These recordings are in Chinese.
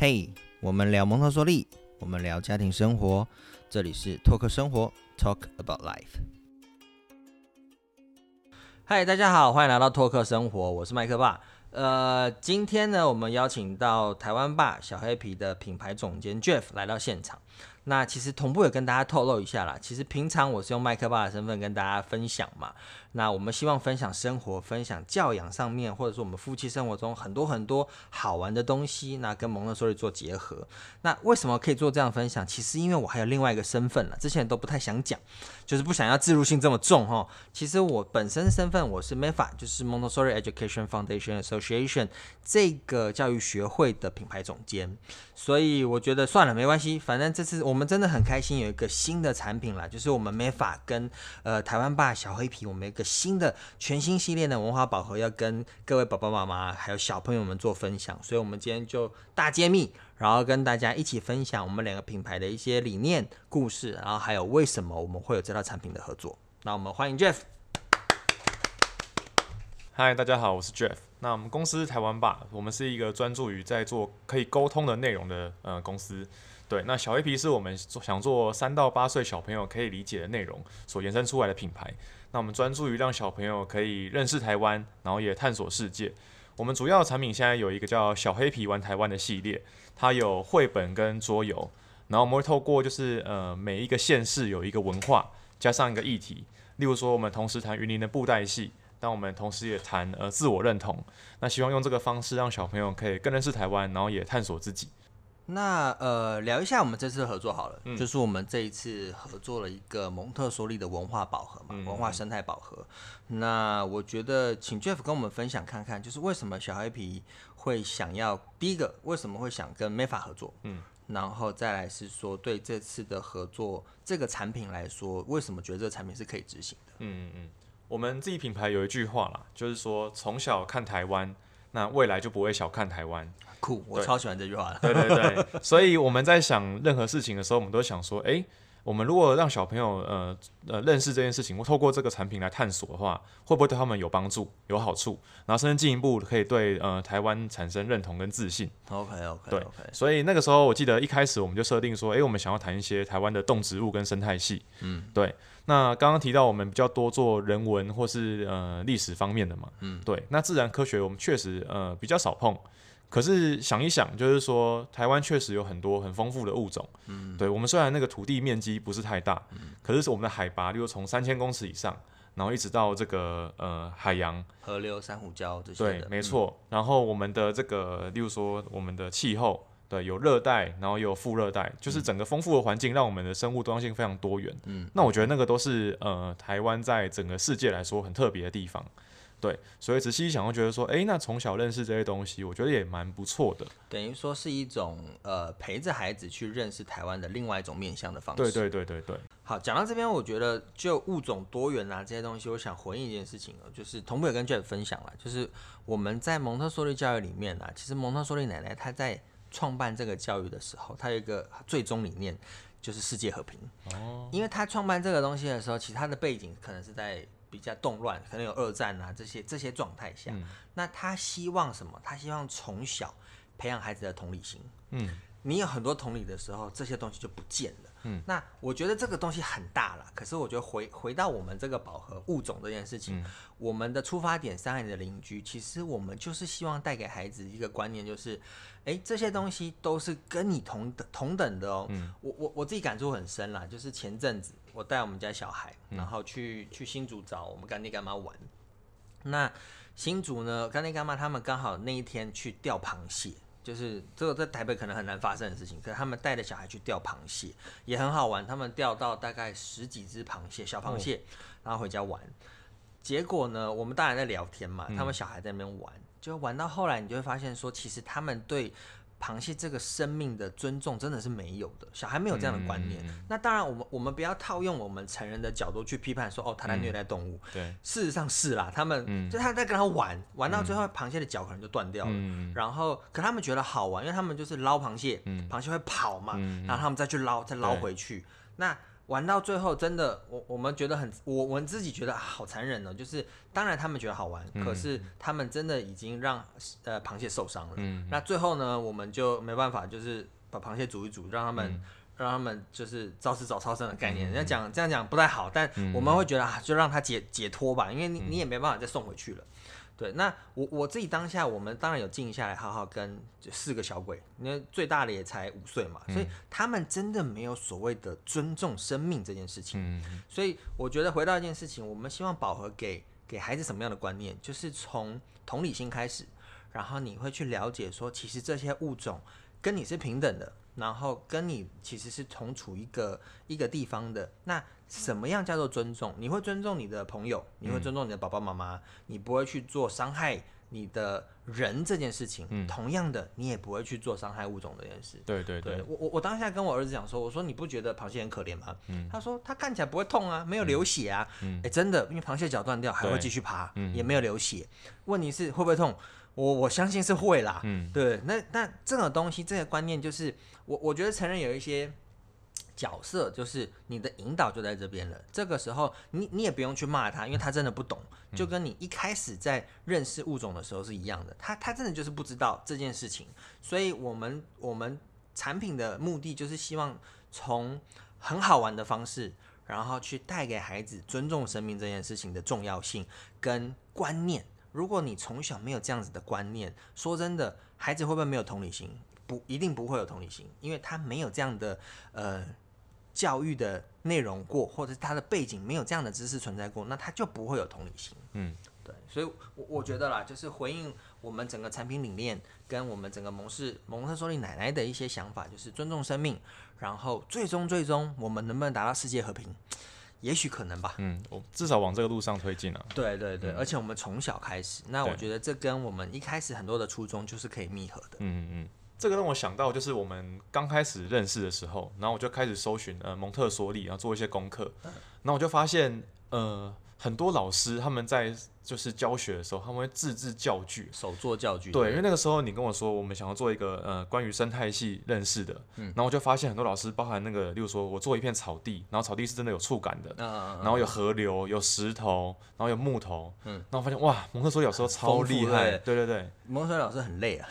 嘿，我们聊蒙特梭利，我们聊家庭生活，这里是托克生活，Talk about life。嗨，大家好，欢迎来到托克生活，我是麦克爸。呃，今天呢，我们邀请到台湾霸小黑皮的品牌总监 Jeff 来到现场。那其实同步也跟大家透露一下啦，其实平常我是用麦克爸的身份跟大家分享嘛。那我们希望分享生活、分享教养上面，或者说我们夫妻生活中很多很多好玩的东西，那跟蒙特梭利做结合。那为什么可以做这样分享？其实因为我还有另外一个身份了，之前都不太想讲，就是不想要自入性这么重哈。其实我本身身份我是 MEFA，就是蒙特梭利 Education Foundation Association 这个教育学会的品牌总监。所以我觉得算了，没关系，反正这次我们真的很开心，有一个新的产品啦，就是我们 MEFA 跟呃台湾霸小黑皮，我们一个新的全新系列的文化宝盒要跟各位爸爸妈妈还有小朋友们做分享，所以我们今天就大揭秘，然后跟大家一起分享我们两个品牌的一些理念、故事，然后还有为什么我们会有这套产品的合作。那我们欢迎 Jeff。嗨，大家好，我是 Jeff。那我们公司台湾吧，我们是一个专注于在做可以沟通的内容的呃公司。对，那小黑皮是我们想做三到八岁小朋友可以理解的内容所延伸出来的品牌。那我们专注于让小朋友可以认识台湾，然后也探索世界。我们主要产品现在有一个叫小黑皮玩台湾的系列，它有绘本跟桌游，然后我们会透过就是呃每一个县市有一个文化，加上一个议题，例如说我们同时谈云林的布袋戏。但我们同时也谈呃自我认同，那希望用这个方式让小朋友可以更认识台湾，然后也探索自己。那呃聊一下我们这次合作好了，就是我们这一次合作了一个蒙特梭利的文化宝盒嘛，文化生态宝盒。那我觉得请 Jeff 跟我们分享看看，就是为什么小黑皮会想要第一个为什么会想跟 Mefa 合作，嗯，然后再来是说对这次的合作这个产品来说，为什么觉得这个产品是可以执行的？嗯嗯嗯。我们自己品牌有一句话啦，就是说从小看台湾，那未来就不会小看台湾。酷，我超喜欢这句话的。对对对，所以我们在想任何事情的时候，我们都想说，哎。我们如果让小朋友呃呃认识这件事情，或透过这个产品来探索的话，会不会对他们有帮助、有好处？然后甚至进一步可以对呃台湾产生认同跟自信。OK OK 对，所以那个时候我记得一开始我们就设定说，哎，我们想要谈一些台湾的动植物跟生态系。嗯，对。那刚刚提到我们比较多做人文或是呃历史方面的嘛。嗯，对。那自然科学我们确实呃比较少碰。可是想一想，就是说台湾确实有很多很丰富的物种。嗯，对我们虽然那个土地面积不是太大，嗯，可是我们的海拔，例如从三千公尺以上，然后一直到这个呃海洋、河流、珊瑚礁这些。对，没错。然后我们的这个，例如说我们的气候，对，有热带，然后有副热带，就是整个丰富的环境，让我们的生物多样性非常多元。嗯，那我觉得那个都是呃台湾在整个世界来说很特别的地方。对，所以仔细一想，会觉得说，哎，那从小认识这些东西，我觉得也蛮不错的。等于说是一种呃，陪着孩子去认识台湾的另外一种面向的方式。对对对对对。好，讲到这边，我觉得就物种多元啊这些东西，我想回应一件事情哦，就是同步也跟 Jeff 分享了，就是我们在蒙特梭利教育里面啊，其实蒙特梭利奶奶她在创办这个教育的时候，她有一个最终理念，就是世界和平。哦。因为她创办这个东西的时候，其实她的背景可能是在。比较动乱，可能有二战啊这些这些状态下，那他希望什么？他希望从小培养孩子的同理心。嗯，你有很多同理的时候，这些东西就不见了。嗯，那我觉得这个东西很大了。可是我觉得回回到我们这个饱和物种这件事情，我们的出发点，伤害你的邻居，其实我们就是希望带给孩子一个观念，就是，哎，这些东西都是跟你同等同等的哦。嗯，我我我自己感触很深啦，就是前阵子我带我们家小孩，然后去去新竹找我们干爹干妈玩。那新竹呢，干爹干妈他们刚好那一天去钓螃蟹。就是这个在台北可能很难发生的事情，可是他们带着小孩去钓螃蟹也很好玩。他们钓到大概十几只螃蟹，小螃蟹，然后回家玩。结果呢，我们大人在聊天嘛，他们小孩在那边玩，就玩到后来，你就会发现说，其实他们对。螃蟹这个生命的尊重真的是没有的，小孩没有这样的观念。那当然，我们我们不要套用我们成人的角度去批判说，哦，他在虐待动物。对，事实上是啦，他们就他在跟他玩，玩到最后，螃蟹的脚可能就断掉了。然后，可他们觉得好玩，因为他们就是捞螃蟹，螃蟹会跑嘛，然后他们再去捞，再捞回去。那玩到最后，真的，我我们觉得很，我我们自己觉得、啊好残忍哦。就是当然他们觉得好玩，可是他们真的已经让呃螃蟹受伤了。嗯那最后呢，我们就没办法，就是把螃蟹煮一煮，让他们、让他们就是早死早超生的概念。人家讲这样讲不太好，但我们会觉得啊，就让他解解脱吧，因为你你也没办法再送回去了。对，那我我自己当下，我们当然有静下来，好好跟这四个小鬼，因为最大的也才五岁嘛，所以他们真的没有所谓的尊重生命这件事情。嗯所以我觉得回到一件事情，我们希望宝和给给孩子什么样的观念，就是从同理心开始，然后你会去了解说，其实这些物种跟你是平等的，然后跟你其实是同处一个一个地方的。那什么样叫做尊重？你会尊重你的朋友，你会尊重你的爸爸妈妈，你不会去做伤害你的人这件事情。同样的，你也不会去做伤害物种这件事。对对对，对我我我当下跟我儿子讲说，我说你不觉得螃蟹很可怜吗？他说他看起来不会痛啊，没有流血啊。哎、真的，因为螃蟹脚断掉还会对继续爬，也没有流血。问题是会不会痛？我我相信是会啦。嗯对，那那这种东西，这个观念就是我我觉得成人有一些。角色就是你的引导就在这边了。这个时候你你也不用去骂他，因为他真的不懂，就跟你一开始在认识物种的时候是一样的。他他真的就是不知道这件事情，所以我们我们产品的目的就是希望从很好玩的方式，然后去带给孩子尊重生命这件事情的重要性跟观念。如果你从小没有这样子的观念，说真的，孩子会不会没有同理心？不，一定不会有同理心，因为他没有这样的呃教育的内容过，或者是他的背景没有这样的知识存在过，那他就不会有同理心。嗯，对，所以我我觉得啦，就是回应我们整个产品理念跟我们整个蒙氏蒙特梭利奶奶的一些想法，就是尊重生命，然后最终最终我们能不能达到世界和平？也许可能吧。嗯，我至少往这个路上推进啊。对对对，而且我们从小开始，那我对觉得这跟我们一开始很多的初衷就是可以密合的。嗯嗯，这个让我想到，就是我们刚开始认识的时候，然后我就开始搜寻呃蒙特梭利，然后做一些功课，然后我就发现呃很多老师他们在就是教学的时候，他们会自制教具。手做教具，对，因为那个时候你跟我说我们想要做一个呃关于生态系认识的，嗯然后我就发现很多老师，包含那个，例如说我做一片草地，然后草地是真的有触感的，嗯嗯，然后有河流、有石头，然后有木头，嗯。然后发现哇，蒙特梭利有时候超厉害，对。对对蒙特梭利老师很累啊。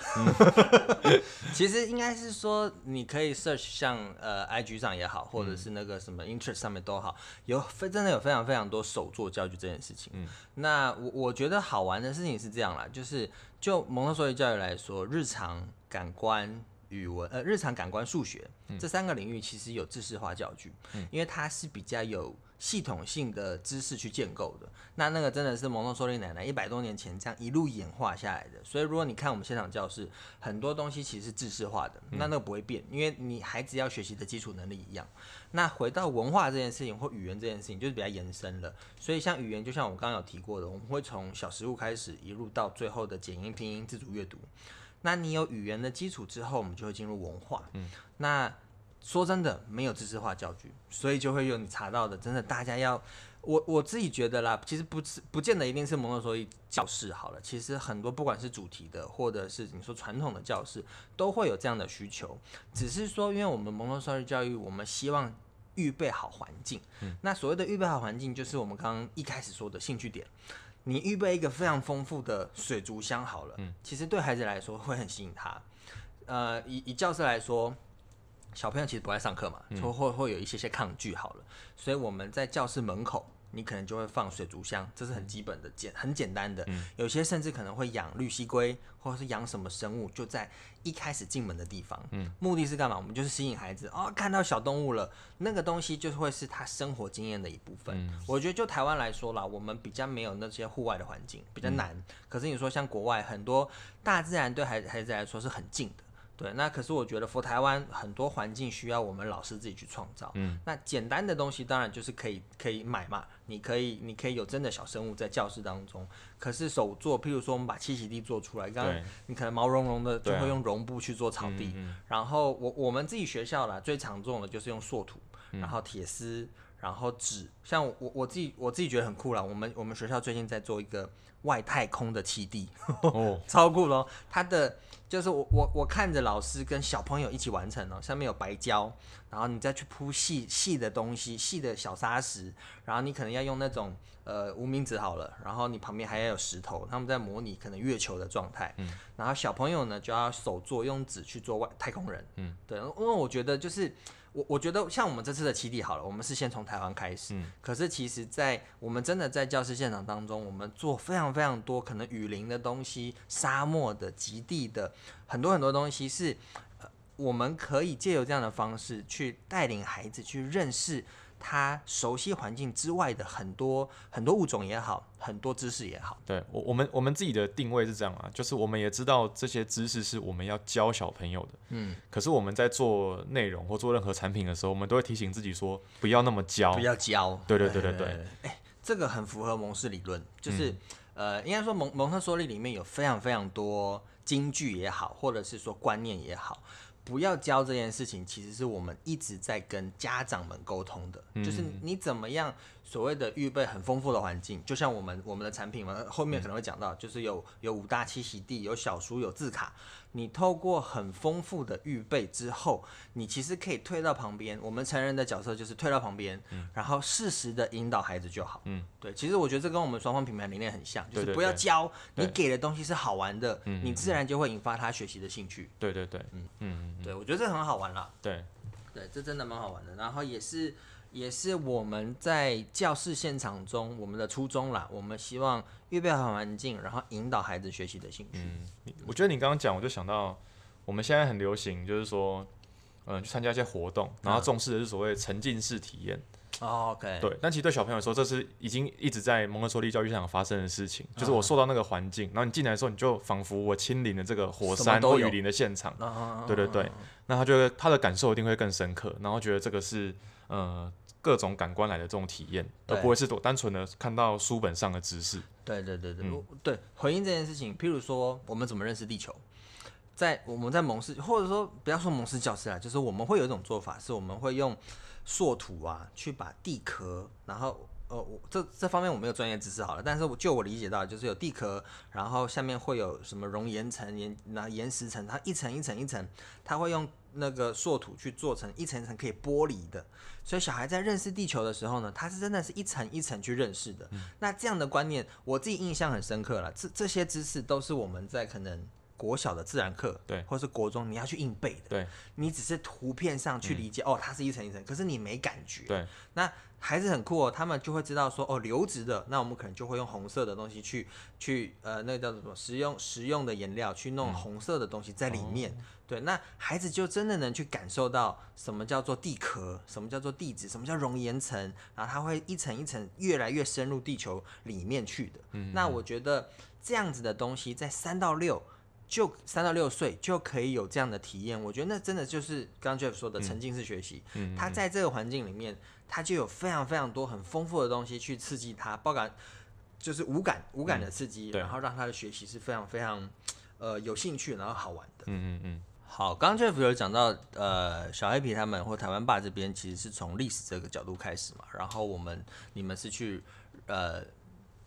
其实应该是说，你可以 search 像呃 IG 上也好，或者是那个什么 Interest 上面都好，有非真的有非常非常多手做教具这件事情。嗯。那我我觉得好玩的事情是这样啦，就是就蒙特梭利教育来说，日常感官。语文呃，日常感官数学、这三个领域其实有知识化教具，因为它是比较有系统性的知识去建构的。那那个真的是蒙特梭利奶奶一百多年前这样一路演化下来的。所以如果你看我们现场教室，很多东西其实是知识化的，那那个不会变，因为你孩子要学习的基础能力一样。那回到文化这件事情或语言这件事情，就是比较延伸了。所以像语言，就像我刚刚有提过的，我们会从小食物开始，一路到最后的简音、拼音、自主阅读。那你有语言的基础之后，我们就会进入文化。嗯，那说真的，没有知识化教具，所以就会有你查到的，真的大家要。我我自己觉得啦，其实不是不见得一定是蒙特梭利教室好了，其实很多不管是主题的，或者是你说传统的教室，都会有这样的需求。只是说，因为我们蒙特梭利教育，我们希望预备好环境。嗯那所谓的预备好环境，就是我们刚刚一开始说的兴趣点。你预备一个非常丰富的水族箱好了，其实对孩子来说会很吸引他。呃，以以教室来说，小朋友其实不爱上课嘛，会会会有一些些抗拒好了，所以我们在教室门口，你可能就会放水族箱，这是很基本的简很简单的。有些甚至可能会养绿蜥龟，或者是养什么生物，就在一开始进门的地方。嗯目的是干嘛？我们就是吸引孩子哦，看到小动物了，那个东西就会是他生活经验的一部分。我觉得就台湾来说啦，我们比较没有那些户外的环境，比较难。可是你说像国外很多大自然对孩孩子来说是很近的。对，那可是我觉得佛台湾很多环境需要我们老师自己去创造。嗯，那简单的东西当然就是可以可以买嘛，你可以你可以有真的小生物在教室当中。可是手做，譬如说我们把栖息地做出来，刚刚你可能毛茸茸的就会用绒布去做草地，然后我我们自己学校啦最常做的就是用塑土，然后铁丝，然后纸，像我我自己我自己觉得很酷啦。我们我们学校最近在做一个外太空的栖地，哦，超酷咯。它的就是我我我看着老师跟小朋友一起完成哦，上面有白胶，然后你再去铺细细的东西，细的小砂石，然后你可能要用那种呃无名指好了，然后你旁边还要有石头，他们在模拟可能月球的状态，嗯，然后小朋友呢就要手做用纸去做外太空人，嗯，对，因为我觉得就是。我我觉得像我们这次的起底好了，我们是先从台湾开始。嗯。可是其实，在我们真的在教室现场当中，我们做非常非常多可能雨林的东西、沙漠的、极地的很多很多东西，是呃我们可以借由这样的方式去带领孩子去认识。他熟悉环境之外的很多很多物种也好，很多知识也好。对我我们我们自己的定位是这样啊，就是我们也知道这些知识是我们要教小朋友的。嗯。可是我们在做内容或做任何产品的时候，我们都会提醒自己说，不要那么教。不要教。对对对对对。哎，这个很符合蒙氏理论，就是呃，应该说蒙蒙特梭利里面有非常非常多金句也好，或者是说观念也好。不要教这件事情，其实是我们一直在跟家长们沟通的，就是你怎么样。所谓的预备很丰富的环境，就像我们我们的产品嘛，后面可能会讲到，就是有有五大栖息地，有小书，有字卡。你透过很丰富的预备之后，你其实可以退到旁边。我们成人的角色就是退到旁边，然后适时的引导孩子就好。嗯，对。其实我觉得这跟我们双方品牌理念很像，就是不要教，你给的东西是好玩的，你自然就会引发他学习的兴趣。对对对，嗯嗯，对我觉得这很好玩啦。对，对，这真的蛮好玩的。然后也是。也是我们在教室现场中，我们的初衷啦。我们希望预备好环境，然后引导孩子学习的兴趣。嗯，我觉得你刚刚讲，我就想到我们现在很流行，就是说，嗯，去参加一些活动，然后重视的是所谓沉浸式体验。OK。对，但其实对小朋友来说，这是已经一直在蒙特梭利教育现场发生的事情。就是我受到那个环境，然后你进来的时候，你就仿佛我亲临了这个火山或雨林的现场。对对对。那他觉得他的感受一定会更深刻，然后觉得这个是。呃，各种感官来的这种体验，而不会是多单纯的看到书本上的知识。对对对对，对回应这件事情，譬如说我们怎么认识地球，在我们在蒙氏，或者说不要说蒙氏教室啊，就是我们会有一种做法，是我们会用塑土啊去把地壳，然后。呃，我这这方面我没有专业知识好了，但是我就我理解到，就是有地壳，然后下面会有什么熔岩层、岩那岩石层，它一层一层一层，它会用那个硕土去做成一层一层可以剥离的，所以小孩在认识地球的时候呢，他是真的是一层一层去认识的。那这样的观念，我自己印象很深刻了。这这些知识都是我们在可能国小的自然课，对，或是国中你要去硬背的，对，你只是图片上去理解，哦，它是一层一层，可是你没感觉，对，那。孩子很酷哦，他们就会知道说哦，流质的，那我们可能就会用红色的东西去去呃，那个叫做什么？食用食用的颜料去弄红色的东西在里面。对，那孩子就真的能去感受到什么叫做地壳，什么叫做地质，什么叫熔岩层，然后它会一层一层越来越深入地球里面去的。嗯那我觉得这样子的东西在三到六就三到六岁就可以有这样的体验，我觉得那真的就是刚刚 Jeff 说的沉浸式学习。嗯，他在这个环境里面。他就有非常非常多很丰富的东西去刺激他，包感就是无感无感的刺激，然后让他的学习是非常非常呃有兴趣，然后好玩的。嗯嗯嗯。好，刚刚 Jeff 有讲到，呃，小黑皮他们或台湾爸这边其实是从历史这个角度开始嘛，然后我们你们是去呃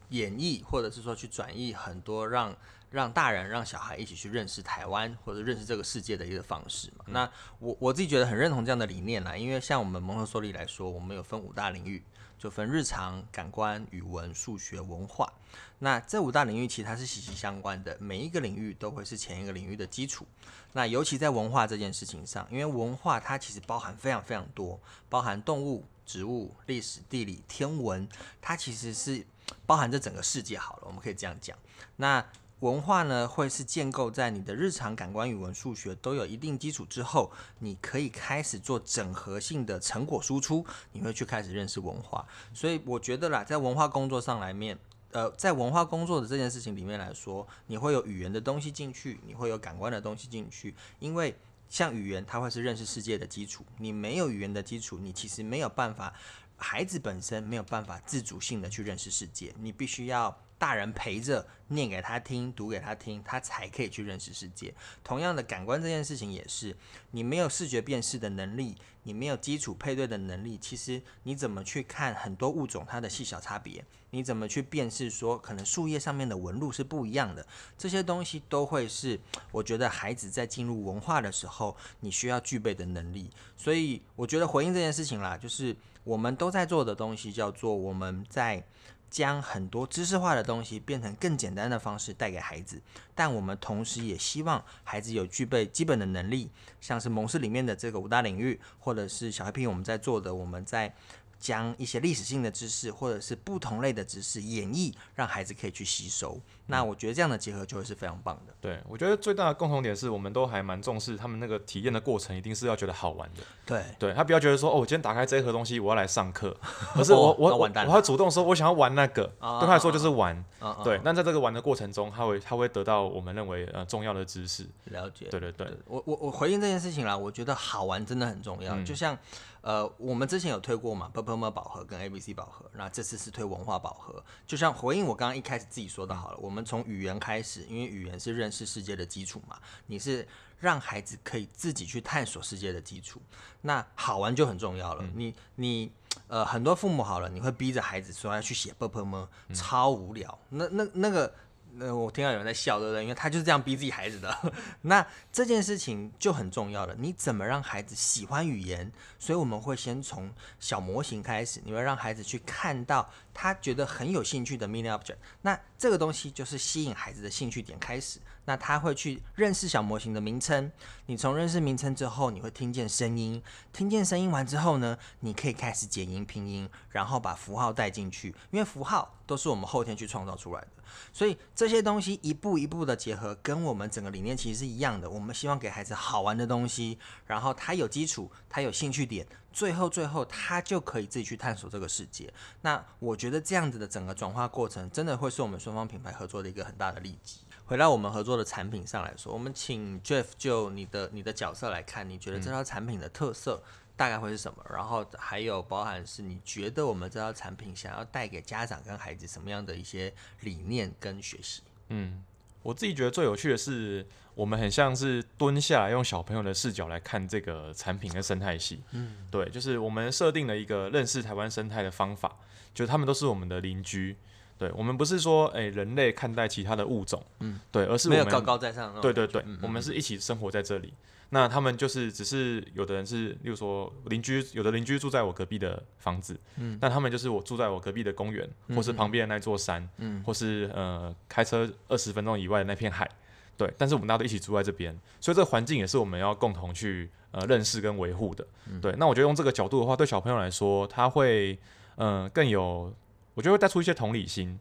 演绎或者是说去转译很多让。让大人让小孩一起去认识台湾或者认识这个世界的一个方式嘛？那我我自己觉得很认同这样的理念啦，因为像我们蒙特梭利来说，我们有分五大领域，就分日常、感官、语文、数学、文化。那这五大领域其实它是息息相关的，每一个领域都会是前一个领域的基础。那尤其在文化这件事情上，因为文化它其实包含非常非常多，包含动物、植物、历史、地理、天文，它其实是包含这整个世界。好了，我们可以这样讲。那文化呢，会是建构在你的日常感官、语文、数学都有一定基础之后，你可以开始做整合性的成果输出，你会去开始认识文化。所以我觉得啦，在文化工作上来面，呃，在文化工作的这件事情里面来说，你会有语言的东西进去，你会有感官的东西进去，因为像语言，它会是认识世界的基础。你没有语言的基础，你其实没有办法，孩子本身没有办法自主性的去认识世界，你必须要。大人陪着念给他听、读给他听，他才可以去认识世界。同样的，感官这件事情也是，你没有视觉辨识的能力，你没有基础配对的能力，其实你怎么去看很多物种它的细小差别？你怎么去辨识说可能树叶上面的纹路是不一样的？这些东西都会是我觉得孩子在进入文化的时候你需要具备的能力。所以我觉得回应这件事情啦，就是我们都在做的东西叫做我们在。将很多知识化的东西变成更简单的方式带给孩子，但我们同时也希望孩子有具备基本的能力，像是蒙氏里面的这个五大领域，或者是小黑瓶我们在做的，我们在。将一些历史性的知识或者是不同类的知识演绎，让孩子可以去吸收。那我觉得这样的结合就会是非常棒的。对，我觉得最大的共同点是我们都还蛮重视他们那个体验的过程，一定是要觉得好玩的。对，对他不要觉得说哦，我今天打开这一盒东西，我要来上课，可是我我我我要主动说，我想要玩那个，对他来说就是玩。对，那在这个玩的过程中，他会他会得到我们认为呃重要的知识。了解。对对对，我我我回应这件事情啦，我觉得好玩真的很重要，就像。呃，我们之前有推过嘛 m 宝盒跟 ABC 宝盒，那这次是推文化宝盒。就像回应我刚刚一开始自己说的好了，我们从语言开始，因为语言是认识世界的基础嘛，你是让孩子可以自己去探索世界的基础，那好玩就很重要了。你你呃，很多父母好了，你会逼着孩子说要去写 m 超无聊，那那那个。呃我听到有人在笑，对不对？因为他就是这样逼自己孩子的。那这件事情就很重要了。你怎么让孩子喜欢语言？所以我们会先从小模型开始，你会让孩子去看到他觉得很有兴趣的 mini object。那这个东西就是吸引孩子的兴趣点开始。那他会去认识小模型的名称。你从认识名称之后，你会听见声音。听见声音完之后呢，你可以开始剪音拼音，然后把符号带进去，因为符号都是我们后天去创造出来的。所以这些东西一步一步的结合，跟我们整个理念其实是一样的。我们希望给孩子好玩的东西，然后他有基础，他有兴趣点，最后最后他就可以自己去探索这个世界。那我觉得这样子的整个转化过程，真的会是我们双方品牌合作的一个很大的利基。回到我们合作的产品上来说，我们请 Jeff 就你的你的角色来看，你觉得这套产品的特色？大概会是什么？然后还有包含是你觉得我们这套产品想要带给家长跟孩子什么样的一些理念跟学习？嗯，我自己觉得最有趣的是，我们很像是蹲下来用小朋友的视角来看这个产品跟生态系。嗯，对，就是我们设定了一个认识台湾生态的方法，就是他们都是我们的邻居。对，我们不是说诶人类看待其他的物种，嗯，对，而是没有高高在上。对对对，我们是一起生活在这里。那他们就是只是有的人是，例如说邻居，有的邻居住在我隔壁的房子，嗯，那他们就是我住在我隔壁的公园，或是旁边的那座山，嗯，或是呃开车二十分钟以外的那片海，对，但是我们大家都一起住在这边，所以这个环境也是我们要共同去呃认识跟维护的，对。那我觉得用这个角度的话，对小朋友来说，他会嗯更有，我觉得会带出一些同理心，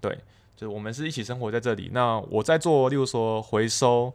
对，就是我们是一起生活在这里，那我在做，例如说回收。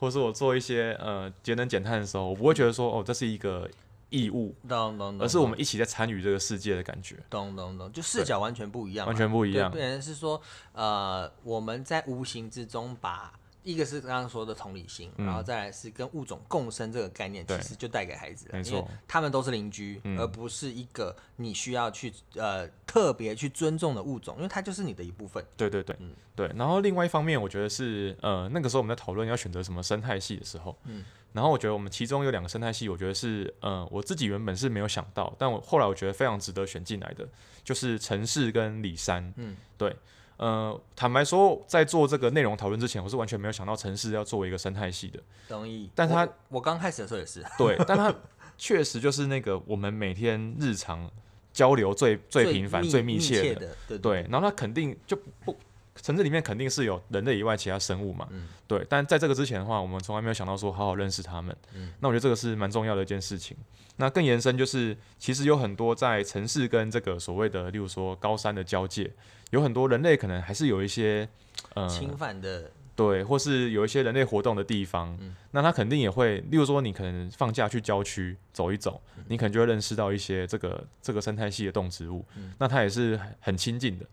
或者是我做一些呃节能减碳的时候，我不会觉得说哦这是一个义务，懂懂懂，而是我们一起在参与这个世界的感觉，懂懂懂，就视角完全不一样，完全不一样。变成是说呃我们在无形之中把。一个是刚刚说的同理心，然后再来是跟物种共生这个概念，其实就带给孩子，没错，他们都是邻居，而不是一个你需要去呃特别去尊重的物种，因为它就是你的一部分。对对对，嗯对。然后另外一方面，我觉得是呃那个时候我们在讨论要选择什么生态系的时候，嗯，然后我觉得我们其中有两个生态系，我觉得是呃我自己原本是没有想到，但我后来我觉得非常值得选进来的，就是城市跟里山，嗯，对。呃，坦白说，在做这个内容讨论之前，我是完全没有想到城市要作为一个生态系的。同意。但他，我刚开始的时候也是。对，但他确实就是那个我们每天日常交流最最频繁、最密切的。对对。然后他肯定就不，城市里面肯定是有人类以外其他生物嘛。嗯。对，但在这个之前的话，我们从来没有想到说好好认识他们。嗯。那我觉得这个是蛮重要的一件事情。那更延伸就是，其实有很多在城市跟这个所谓的，例如说高山的交界。有很多人类可能还是有一些呃侵犯的，对，或是有一些人类活动的地方，那他肯定也会，例如说你可能放假去郊区走一走，你可能就会认识到一些这个这个生态系的动植物，那它也是很亲近的，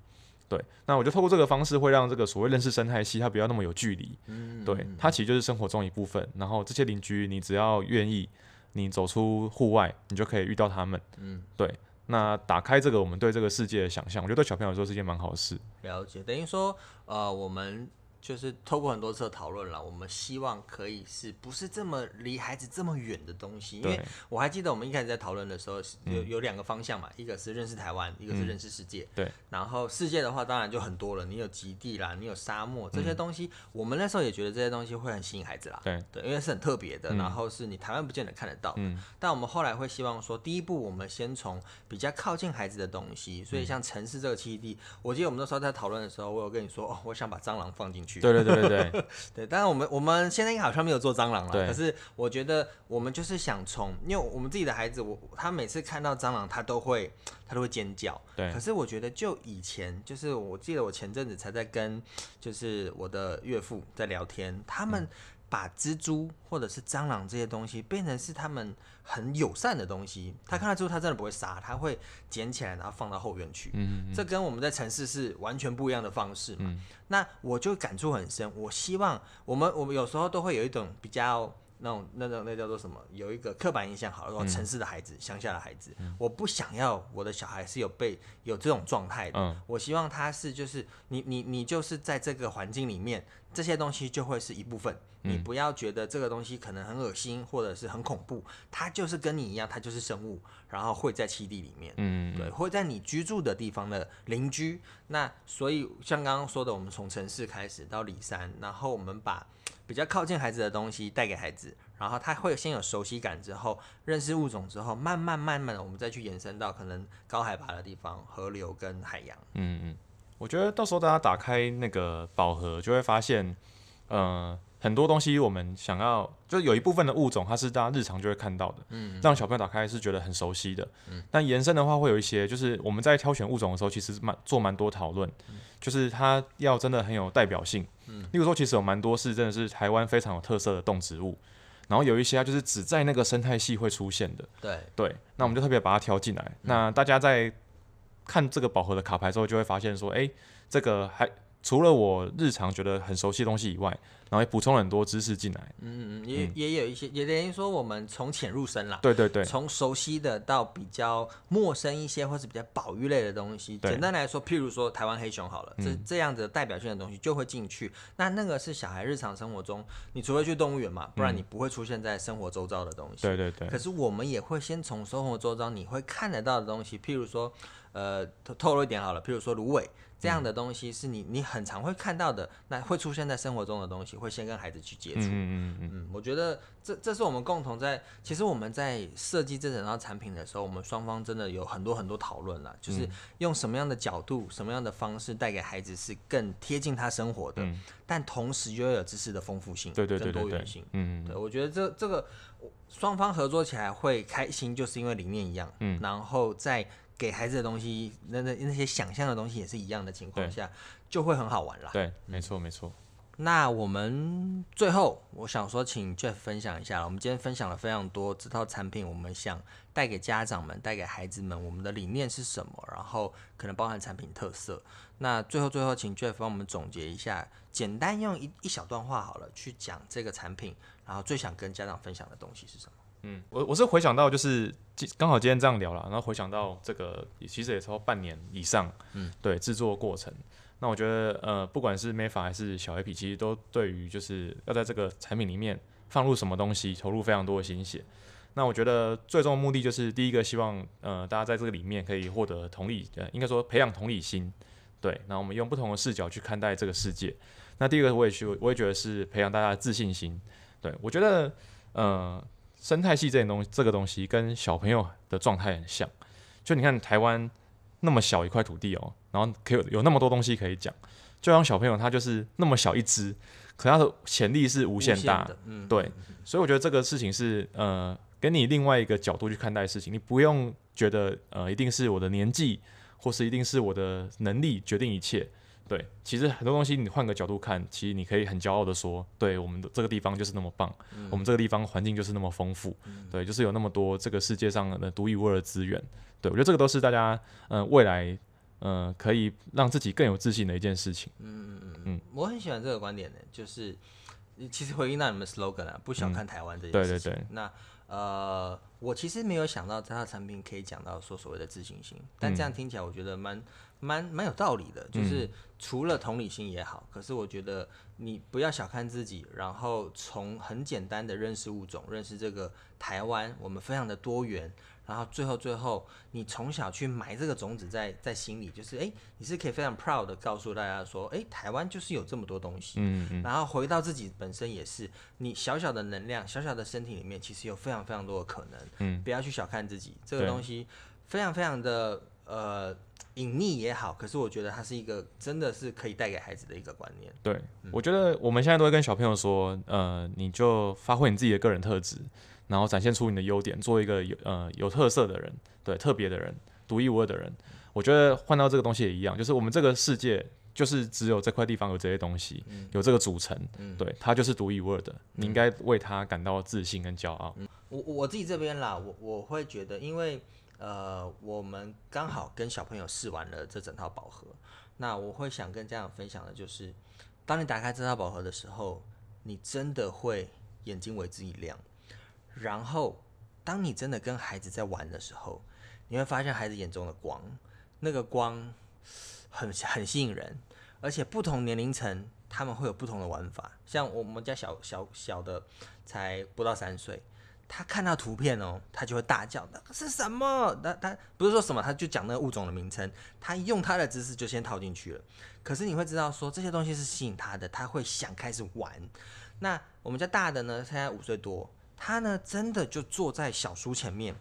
对。那我就透过这个方式，会让这个所谓认识生态系，它不要那么有距离，嗯对，它其实就是生活中一部分。然后这些邻居，你只要愿意，你走出户外，你就可以遇到他们，嗯，对。那打开这个我们对这个世界的想象，我觉得对小朋友来说是一件蛮好的事。了解，等于说，呃，我们就是透过很多次的讨论了，我们希望可以是不是这么离孩子这么远的东西？因为我还记得我们一开始在讨论的时候，有有两个方向嘛，一个是认识台湾，一个是认识世界。嗯对。然后世界的话，当然就很多了，你有极地啦，你有沙漠这些东西，我们那时候也觉得这些东西会很吸引孩子啦。对对，因为是很特别的，然后是你台湾不见得看得到的。嗯但我们后来会希望说，第一步我们先从比较靠近孩子的东西，所以像城市这个基地，我记得我们那时候在讨论的时候，我有跟你说，哦，我想把蟑螂放进去。对对对对对，对，当然 我们我们现在好像没有做蟑螂了，可是我觉得我们就是想从，因为我们自己的孩子，我他每次看到蟑螂，他都会他都会尖叫。对。可是我觉得就以前，就是我记得我前阵子才在跟就是我的岳父在聊天，他们把蜘蛛或者是蟑螂这些东西变成是他们很友善的东西。他看到之后，他真的不会杀，他会捡起来然后放到后院去。嗯这跟我们在城市是完全不一样的方式嘛。嗯那我就感触很深。我希望我们我们有时候都会有一种比较那种那种那叫做什么，有一个刻板印象，好了，说城市的孩子、乡下的孩子，我不想要我的小孩是有被有这种状态的。嗯我希望他是就是你你你就是在这个环境里面，这些东西就会是一部分。你不要觉得这个东西可能很恶心或者是很恐怖，它就是跟你一样，它就是生物，然后会在栖地里面。嗯对，会在你居住的地方的邻居。那所以像刚刚说的，我们从城市开始到里山，然后我们把比较靠近孩子的东西带给孩子，然后他会先有熟悉感之后，认识物种之后，慢慢慢慢的我们再去延伸到可能高海拔的地方，河流跟海洋。嗯嗯，我觉得到时候大家打开那个宝盒，就会发现，呃，很多东西我们想要，就有一部分的物种，它是大家日常就会看到的，嗯，让小朋友打开是觉得很熟悉的。嗯。但延伸的话，会有一些，就是我们在挑选物种的时候，其实蛮做蛮多讨论，就是它要真的很有代表性。嗯，例如说，其实有蛮多是真的是台湾非常有特色的动植物，然后有一些它就是只在那个生态系会出现的。对，对，那我们就特别把它挑进来。那大家在看这个饱和的卡牌之后，就会发现说，哎、这个还除了我日常觉得很熟悉的东西以外，然后也补充了很多知识进来。嗯嗯，也也有一些，也等于说我们从浅入深啦。对对对，从熟悉的到比较陌生一些，或是比较保育类的东西。对简单来说，譬如说台湾黑熊好了，这这样的代表性的东西就会进去。那那个是小孩日常生活中，你除非去动物园嘛，不然你不会出现在生活周遭的东西。对对对可，是我们也会先从生活周遭你会看得到的东西，譬如说，呃，透透露一点好了，譬如说芦苇这样的东西是你你很常会看到的，那会出现在生活中的东西，会先跟孩子去接触。嗯嗯嗯嗯，嗯，我觉得这这是我们共同在，其实我们在设计这整套产品的时候，我们双方真的有很多很多讨论啦，嗯就是用什么样的角度、什么样的方式带给孩子是更贴近他生活的，嗯。但同时又有知识的丰富性，对对对对对跟多元性。，嗯对，我觉得这这个双方合作起来会开心，就是因为理念一样，嗯。然后在给孩子的东西，那那那些想象的东西也是一样的情况下，就会很好玩啦。对，没错没错。那我们最后，我想说，请 Jeff 分享一下。我们今天分享了非常多这套产品，我们想带给家长们、带给孩子们，我们的理念是什么？然后可能包含产品特色。那最后，最后，请 Jeff 帮我们总结一下，简单用一一小段话好了，去讲这个产品，然后最想跟家长分享的东西是什么？嗯，我我是回想到就是今刚好今天这样聊了，然后回想到这个其实也超半年以上，嗯，对制作过程。那我觉得呃，不管是 Mefa 还是小 A P，其实都对于就是要在这个产品里面放入什么东西，投入非常多的心血。那我觉得最终的目的就是第一个，希望呃大家在这个里面可以获得同理，呃应该说培养同理心，对。那我们用不同的视角去看待这个世界。那第二个我也去，我也觉得是培养大家的自信心。对我觉得呃生态系这件东西，这个东西跟小朋友的状态很像。就你看台湾那么小一块土地哦，然后可以有有那么多东西可以讲，就像小朋友他就是那么小一只，可他的潜力是无限大。的，嗯，对，所以我觉得这个事情是呃，给你另外一个角度去看待事情，你不用觉得呃一定是我的年纪，或是一定是我的能力决定一切。对，其实很多东西你换个角度看，其实你可以很骄傲的说，对我们的这个地方就是那么棒，我们这个地方环境就是那么丰富，对，就是有那么多这个世界上的独一无二的资源。对我觉得这个都是大家呃未来呃可以让自己更有自信的一件事情。嗯嗯嗯嗯我很喜欢这个观点的，就是其实回应到你们 slogan 啊，不小看台湾这件对对事情。对那呃，我其实没有想到他的产品可以讲到说所谓的自信心，但这样听起来我觉得蛮蛮蛮有道理的，就是除了同理心也好，可是我觉得你不要小看自己，然后从很简单的认识物种，认识这个台湾，我们非常的多元。然后最后最后，你从小去埋这个种子在在心里，就是哎，你是可以非常 proud 的告诉大家说，哎，台湾就是有这么多东西。嗯嗯。然后回到自己本身也是，你小小的能量，小小的身体里面，其实有非常非常多的可能。嗯。不要去小看自己，这个东西非常非常的呃隐匿也好，可是我觉得它是一个真的是可以带给孩子的一个观念。对，我觉得我们现在都会跟小朋友说，呃，你就发挥你自己的个人特质。然后展现出你的优点，做一个有呃有特色的人，对特别的人，独一无二的人。我觉得换到这个东西也一样，就是我们这个世界就是只有这块地方有这些东西，有这个组成，对它就是独一无二的。你应该为它感到自信跟骄傲。我我自己这边啦，我我会觉得，因为呃我们刚好跟小朋友试完了这整套宝盒，那我会想跟家长分享的就是，当你打开这套宝盒的时候，你真的会眼睛为之一亮。然后，当你真的跟孩子在玩的时候，你会发现孩子眼中的光，那个光很很吸引人，而且不同年龄层他们会有不同的玩法。像我们家小小小的才不到三岁，他看到图片哦，他就会大叫：“那是什么？”他他不是说什么，他就讲那个物种的名称，他用他的知识就先套进去了。可是你会知道说这些东西是吸引他的，他会想开始玩。那我们家大的呢，现在五岁多。他呢，真的就坐在小书前面。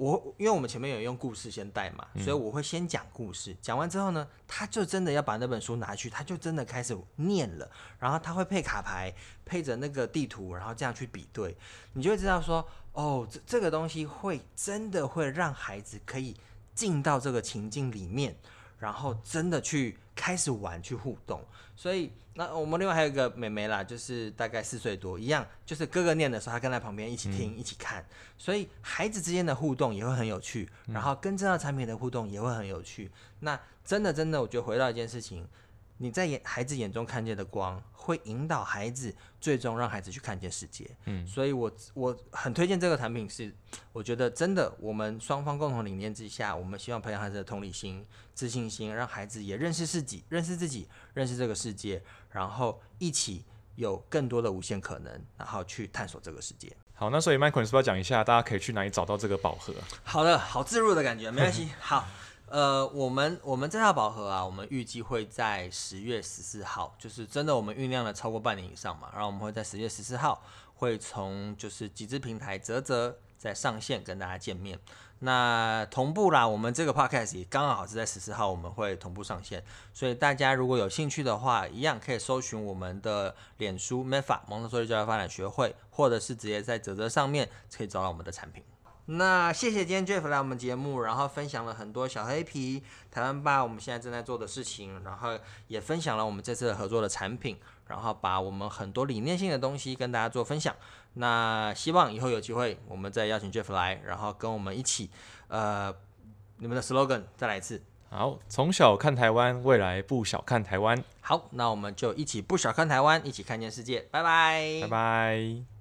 我因为我们前面有用故事先带嘛，所以我会先讲故事。讲完之后呢，他就真的要把那本书拿去，他就真的开始念了。然后他会配卡牌，配着那个地图，然后这样去比对，你就会知道说，哦，这这个东西会真的会让孩子可以进到这个情境里面，然后真的去开始玩去互动。所以。那我们另外还有一个妹妹啦，就是大概四岁多，一样，就是哥哥念的时候，她跟在旁边一起听、一起看，所以孩子之间的互动也会很有趣，然后跟这套产品的互动也会很有趣。那真的真的，我觉得回到一件事情。你在眼孩子眼中看见的光，会引导孩子，最终让孩子去看见世界。嗯，所以我我很推荐这个产品，是我觉得真的，我们双方共同理念之下，我们希望培养孩子的同理心、自信心，让孩子也认识自己、认识自己、认识这个世界，然后一起有更多的无限可能，然后去探索这个世界。好，那所以 Michael，你是不是要讲一下，大家可以去哪里找到这个宝盒？好的，好自入的感觉，没关系。好。呃，我们我们这套宝盒啊，我们预计会在十月十四号，就是真的我们酝酿了超过半年以上嘛，然后我们会在十月十四号会从就是集资平台泽泽在上线跟大家见面。那同步啦，我们这个 podcast 也刚好是在十四号我们会同步上线，所以大家如果有兴趣的话，一样可以搜寻我们的脸书 MEFA 蒙特梭利教育发展学会，或者是直接在泽泽上面可以找到我们的产品。那谢谢今天 Jeff 来我们节目，然后分享了很多小黑皮台湾吧我们现在正在做的事情，然后也分享了我们这次合作的产品，然后把我们很多理念性的东西跟大家做分享。那希望以后有机会，我们再邀请 Jeff 来，然后跟我们一起，呃，你们的 slogan 再来一次。好，从小看台湾，未来不小看台湾。好，那我们就一起不小看台湾，一起看见世界。拜拜，拜拜。